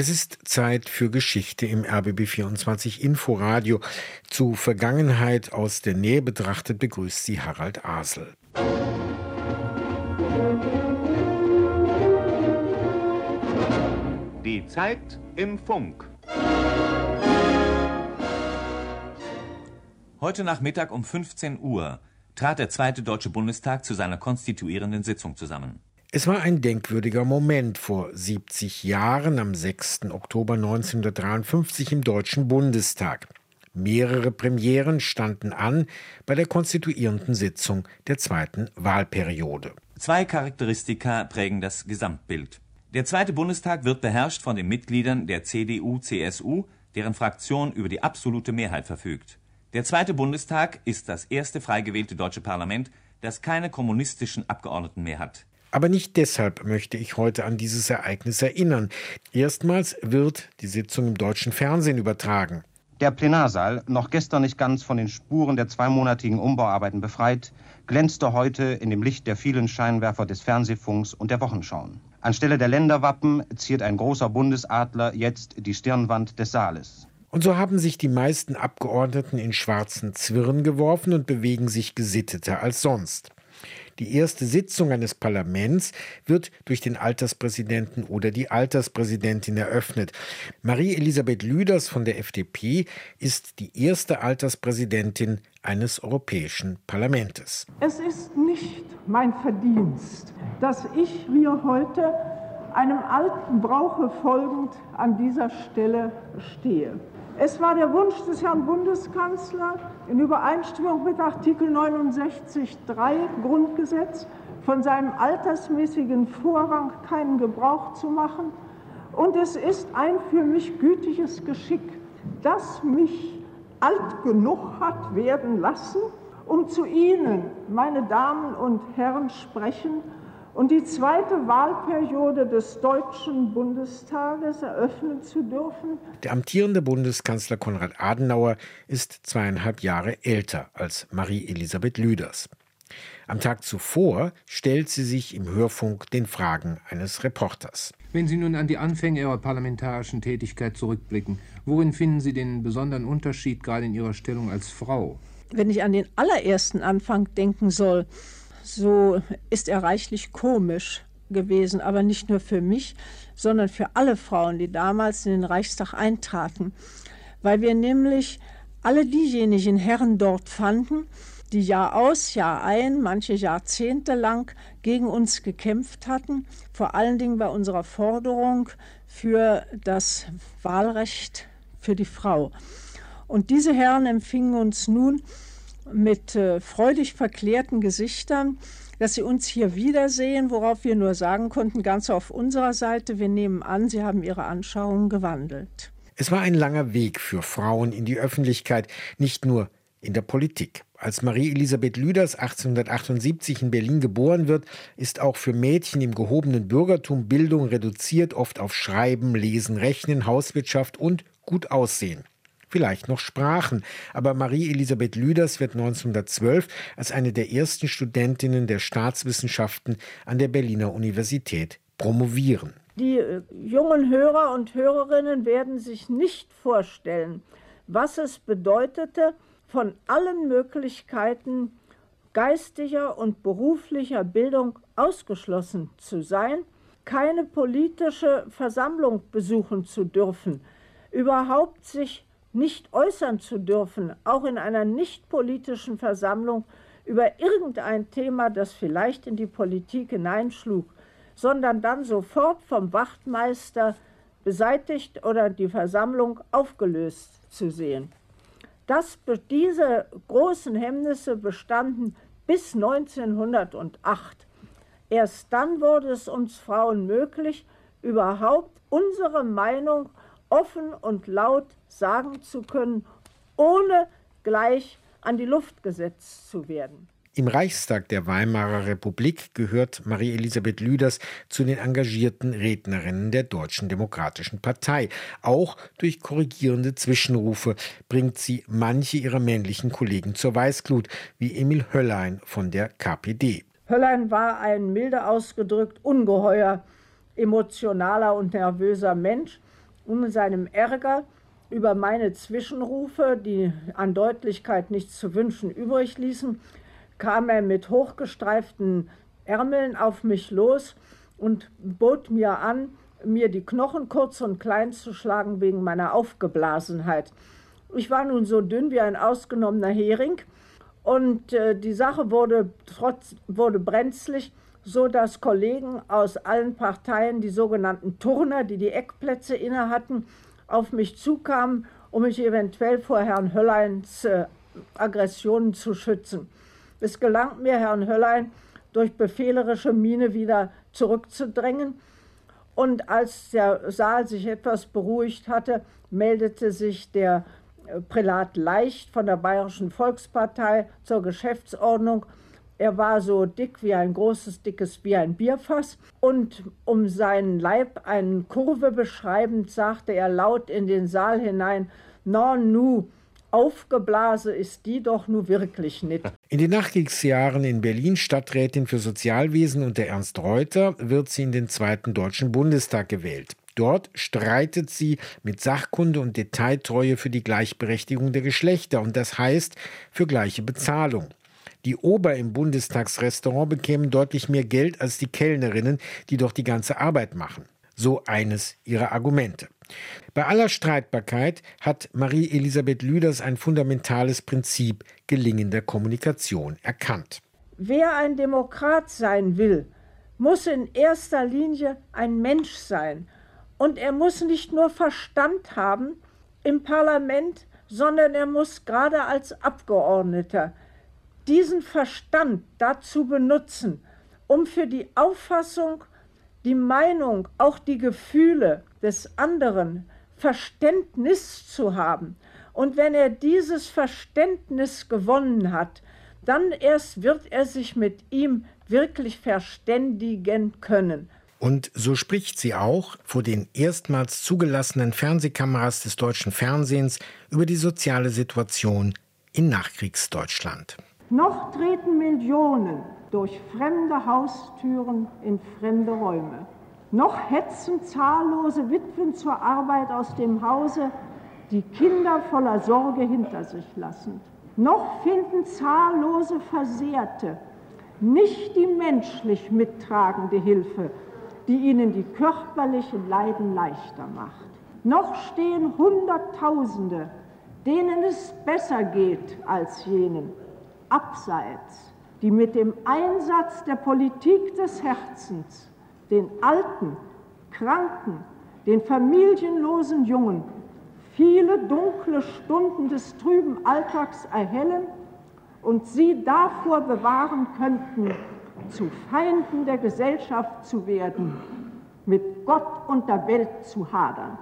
Es ist Zeit für Geschichte im RBB24 Inforadio. Zu Vergangenheit aus der Nähe betrachtet begrüßt sie Harald Asel. Die Zeit im Funk. Heute Nachmittag um 15 Uhr trat der Zweite Deutsche Bundestag zu seiner konstituierenden Sitzung zusammen. Es war ein denkwürdiger Moment vor 70 Jahren am 6. Oktober 1953 im Deutschen Bundestag. Mehrere Premieren standen an bei der konstituierenden Sitzung der zweiten Wahlperiode. Zwei Charakteristika prägen das Gesamtbild. Der Zweite Bundestag wird beherrscht von den Mitgliedern der CDU-CSU, deren Fraktion über die absolute Mehrheit verfügt. Der Zweite Bundestag ist das erste frei gewählte deutsche Parlament, das keine kommunistischen Abgeordneten mehr hat. Aber nicht deshalb möchte ich heute an dieses Ereignis erinnern. Erstmals wird die Sitzung im deutschen Fernsehen übertragen. Der Plenarsaal, noch gestern nicht ganz von den Spuren der zweimonatigen Umbauarbeiten befreit, glänzte heute in dem Licht der vielen Scheinwerfer des Fernsehfunks und der Wochenschauen. Anstelle der Länderwappen ziert ein großer Bundesadler jetzt die Stirnwand des Saales. Und so haben sich die meisten Abgeordneten in schwarzen Zwirn geworfen und bewegen sich gesitteter als sonst. Die erste Sitzung eines Parlaments wird durch den Alterspräsidenten oder die Alterspräsidentin eröffnet. Marie-Elisabeth Lüders von der FDP ist die erste Alterspräsidentin eines Europäischen Parlaments. Es ist nicht mein Verdienst, dass ich hier heute einem alten Brauche folgend an dieser Stelle stehe. Es war der Wunsch des Herrn Bundeskanzlers, in Übereinstimmung mit Artikel 69.3 Grundgesetz von seinem altersmäßigen Vorrang keinen Gebrauch zu machen. Und es ist ein für mich gütiges Geschick, das mich alt genug hat werden lassen, um zu Ihnen, meine Damen und Herren, sprechen und die zweite Wahlperiode des Deutschen Bundestages eröffnen zu dürfen. Der amtierende Bundeskanzler Konrad Adenauer ist zweieinhalb Jahre älter als Marie-Elisabeth Lüders. Am Tag zuvor stellt sie sich im Hörfunk den Fragen eines Reporters. Wenn Sie nun an die Anfänge Ihrer parlamentarischen Tätigkeit zurückblicken, worin finden Sie den besonderen Unterschied gerade in Ihrer Stellung als Frau? Wenn ich an den allerersten Anfang denken soll, so ist er reichlich komisch gewesen, aber nicht nur für mich, sondern für alle Frauen, die damals in den Reichstag eintraten, weil wir nämlich alle diejenigen Herren dort fanden, die Jahr aus, Jahr ein, manche Jahrzehnte lang gegen uns gekämpft hatten, vor allen Dingen bei unserer Forderung für das Wahlrecht für die Frau. Und diese Herren empfingen uns nun mit äh, freudig verklärten Gesichtern, dass Sie uns hier wiedersehen, worauf wir nur sagen konnten, ganz auf unserer Seite, wir nehmen an, Sie haben Ihre Anschauungen gewandelt. Es war ein langer Weg für Frauen in die Öffentlichkeit, nicht nur in der Politik. Als Marie-Elisabeth Lüders 1878 in Berlin geboren wird, ist auch für Mädchen im gehobenen Bürgertum Bildung reduziert oft auf Schreiben, Lesen, Rechnen, Hauswirtschaft und gut aussehen vielleicht noch Sprachen. Aber Marie-Elisabeth Lüders wird 1912 als eine der ersten Studentinnen der Staatswissenschaften an der Berliner Universität promovieren. Die äh, jungen Hörer und Hörerinnen werden sich nicht vorstellen, was es bedeutete, von allen Möglichkeiten geistiger und beruflicher Bildung ausgeschlossen zu sein, keine politische Versammlung besuchen zu dürfen, überhaupt sich nicht äußern zu dürfen, auch in einer nicht politischen Versammlung, über irgendein Thema, das vielleicht in die Politik hineinschlug, sondern dann sofort vom Wachtmeister beseitigt oder die Versammlung aufgelöst zu sehen. Das, diese großen Hemmnisse bestanden bis 1908. Erst dann wurde es uns Frauen möglich, überhaupt unsere Meinung offen und laut sagen zu können, ohne gleich an die Luft gesetzt zu werden. Im Reichstag der Weimarer Republik gehört Marie-Elisabeth Lüders zu den engagierten Rednerinnen der Deutschen Demokratischen Partei. Auch durch korrigierende Zwischenrufe bringt sie manche ihrer männlichen Kollegen zur Weißglut, wie Emil Höllein von der KPD. Höllein war ein milde ausgedrückt ungeheuer emotionaler und nervöser Mensch, und in seinem Ärger über meine Zwischenrufe, die an Deutlichkeit nichts zu wünschen übrig ließen, kam er mit hochgestreiften Ärmeln auf mich los und bot mir an, mir die Knochen kurz und klein zu schlagen wegen meiner Aufgeblasenheit. Ich war nun so dünn wie ein ausgenommener Hering und äh, die Sache wurde, trotz, wurde brenzlig, so dass Kollegen aus allen Parteien, die sogenannten Turner, die die Eckplätze inne hatten, auf mich zukamen, um mich eventuell vor Herrn Hölleins äh, Aggressionen zu schützen. Es gelang mir, Herrn Höllein durch befehlerische Miene wieder zurückzudrängen. Und als der Saal sich etwas beruhigt hatte, meldete sich der äh, Prälat Leicht von der Bayerischen Volkspartei zur Geschäftsordnung. Er war so dick wie ein großes, dickes wie ein Bierfass. Und um seinen Leib eine Kurve beschreibend, sagte er laut in den Saal hinein: Non, nu, Aufgeblase ist die doch nur wirklich nicht. In den Nachkriegsjahren in Berlin Stadträtin für Sozialwesen unter Ernst Reuter wird sie in den zweiten Deutschen Bundestag gewählt. Dort streitet sie mit Sachkunde und Detailtreue für die Gleichberechtigung der Geschlechter und das heißt für gleiche Bezahlung. Die Ober im Bundestagsrestaurant bekämen deutlich mehr Geld als die Kellnerinnen, die doch die ganze Arbeit machen. So eines ihrer Argumente. Bei aller Streitbarkeit hat Marie-Elisabeth Lüders ein fundamentales Prinzip gelingender Kommunikation erkannt. Wer ein Demokrat sein will, muss in erster Linie ein Mensch sein. Und er muss nicht nur Verstand haben im Parlament, sondern er muss gerade als Abgeordneter diesen Verstand dazu benutzen, um für die Auffassung, die Meinung, auch die Gefühle des anderen Verständnis zu haben. Und wenn er dieses Verständnis gewonnen hat, dann erst wird er sich mit ihm wirklich verständigen können. Und so spricht sie auch vor den erstmals zugelassenen Fernsehkameras des deutschen Fernsehens über die soziale Situation in Nachkriegsdeutschland. Noch treten Millionen durch fremde Haustüren in fremde Räume. Noch hetzen zahllose Witwen zur Arbeit aus dem Hause, die Kinder voller Sorge hinter sich lassen. Noch finden zahllose Versehrte nicht die menschlich mittragende Hilfe, die ihnen die körperlichen Leiden leichter macht. Noch stehen Hunderttausende, denen es besser geht als jenen, abseits, die mit dem Einsatz der Politik des Herzens den Alten, Kranken, den familienlosen Jungen viele dunkle Stunden des trüben Alltags erhellen und sie davor bewahren könnten, zu Feinden der Gesellschaft zu werden, mit Gott und der Welt zu hadern.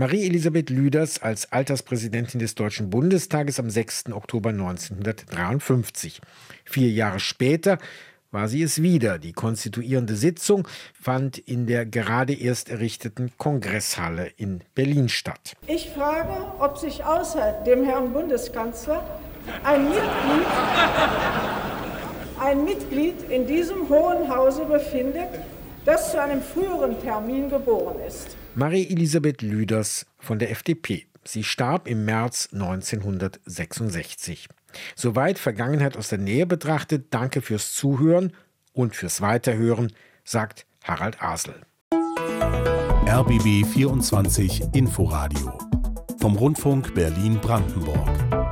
Marie-Elisabeth Lüders als Alterspräsidentin des Deutschen Bundestages am 6. Oktober 1953. Vier Jahre später war sie es wieder. Die konstituierende Sitzung fand in der gerade erst errichteten Kongresshalle in Berlin statt. Ich frage, ob sich außer dem Herrn Bundeskanzler ein Mitglied, ein Mitglied in diesem Hohen Hause befindet, das zu einem früheren Termin geboren ist. Marie-Elisabeth Lüders von der FDP. Sie starb im März 1966. Soweit Vergangenheit aus der Nähe betrachtet. Danke fürs Zuhören und fürs Weiterhören, sagt Harald Asel. RBB 24 Inforadio vom Rundfunk Berlin-Brandenburg.